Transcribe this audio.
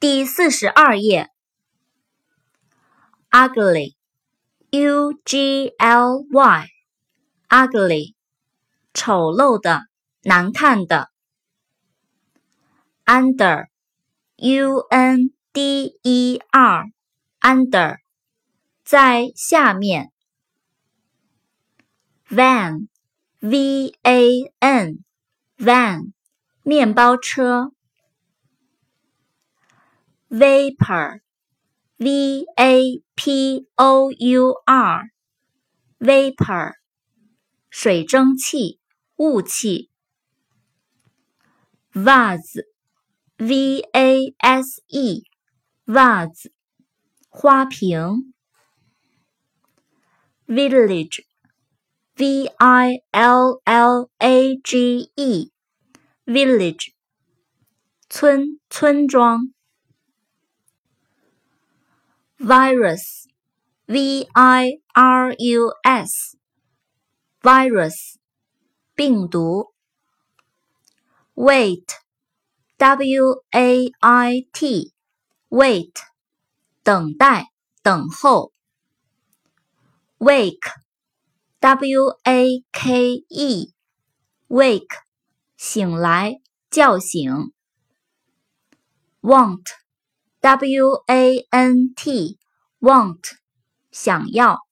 第四十二页。ugly，u g l y，ugly，丑陋的，难看的。under，u n d e r，under，在下面。van，v a n，van，面包车。Vapor，v a p o u r，vapor，水蒸气、雾气。vase，v a s e，vase，花瓶。village，v i l l a g e，village，村、村庄。virus, v i r u s, virus, 病毒。wait, w a i t, wait, 等待，等候。wake, w a k e, wake, 醒来，叫醒。want W A N T want 想要。